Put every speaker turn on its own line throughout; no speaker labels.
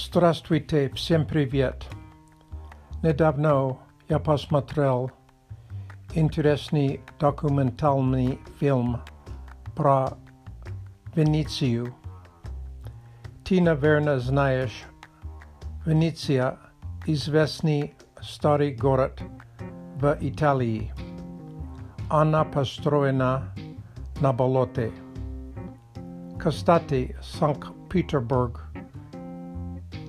Здравствуйте, всем привет. Недавно я посмотрел интересный документальный фильм про Венецию. Ты, наверное, знаешь, Венеция – известный старый город в Италии. Она построена на болоте. Кстати, Санкт-Петербург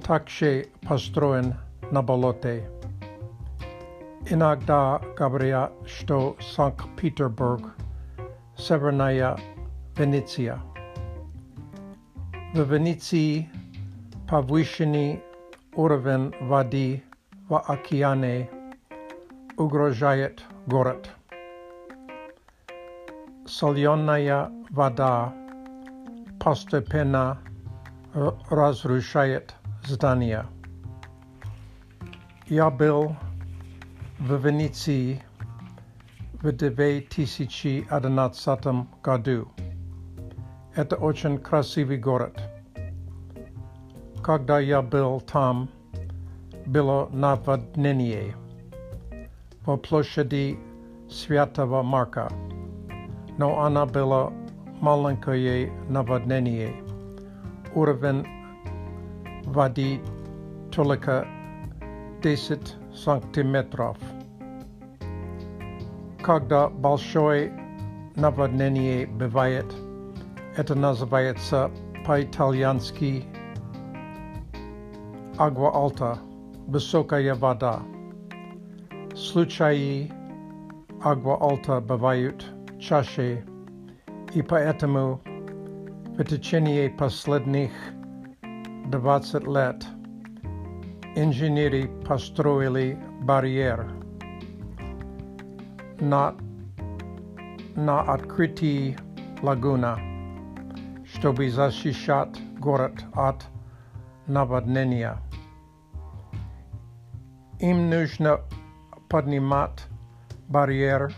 также построен на болоте. Иногда говорят, что Санкт-Петербург – северная Венеция. В Венеции повышенный уровень воды в океане угрожает город. Соленая вода постепенно разрушает здания. Я был в Венеции в 2011 году. Это очень красивый город. Когда я был там, было наводнение по площади Святого Марка, но она была маленькое наводнение. Уровень воды только 10 сантиметров. Когда большое наводнение бывает, это называется по-итальянски agua alta, высокая вода. Случаи agua alta бывают чаще, и поэтому в течение последних 20 лет инженеры построили барьер на, на открытии лагуна, чтобы защищать город от наводнения. Им нужно поднимать барьер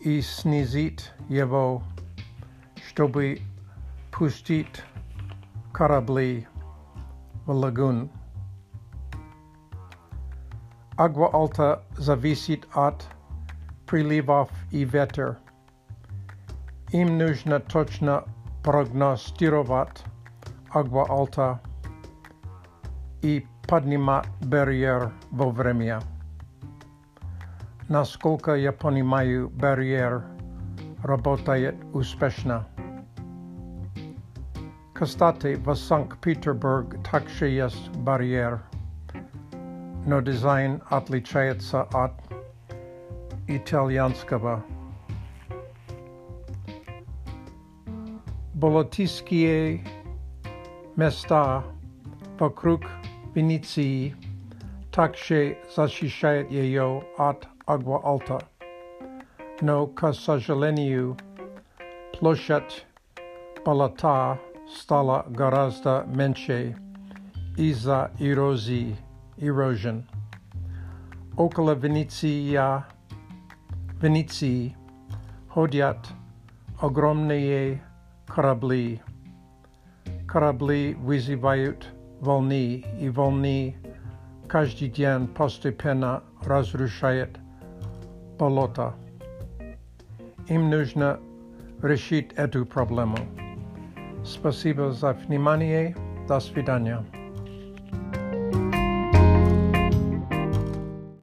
и снизить его, чтобы пустить корабли в лагун. Agua alta зависит от приливов и ветер. Им нужно точно прогностировать agua alta и поднимать барьер вовремя. Насколько я понимаю, барьер работает успешно. Кстати, в Санкт-Петербург также есть барьер, но дизайн отличается от итальянского. Болотистские места вокруг Венеции также защищают ее от agua alta. Но, к сожалению, площадь болота стала гораздо меньше из-за эрозии, erosion. Около Венеция, Венеции ходят огромные корабли. Корабли вызывают волны, и волны каждый день постепенно разрушают болото. Им нужно решить эту проблему. Спасибо за внимание. До свидания.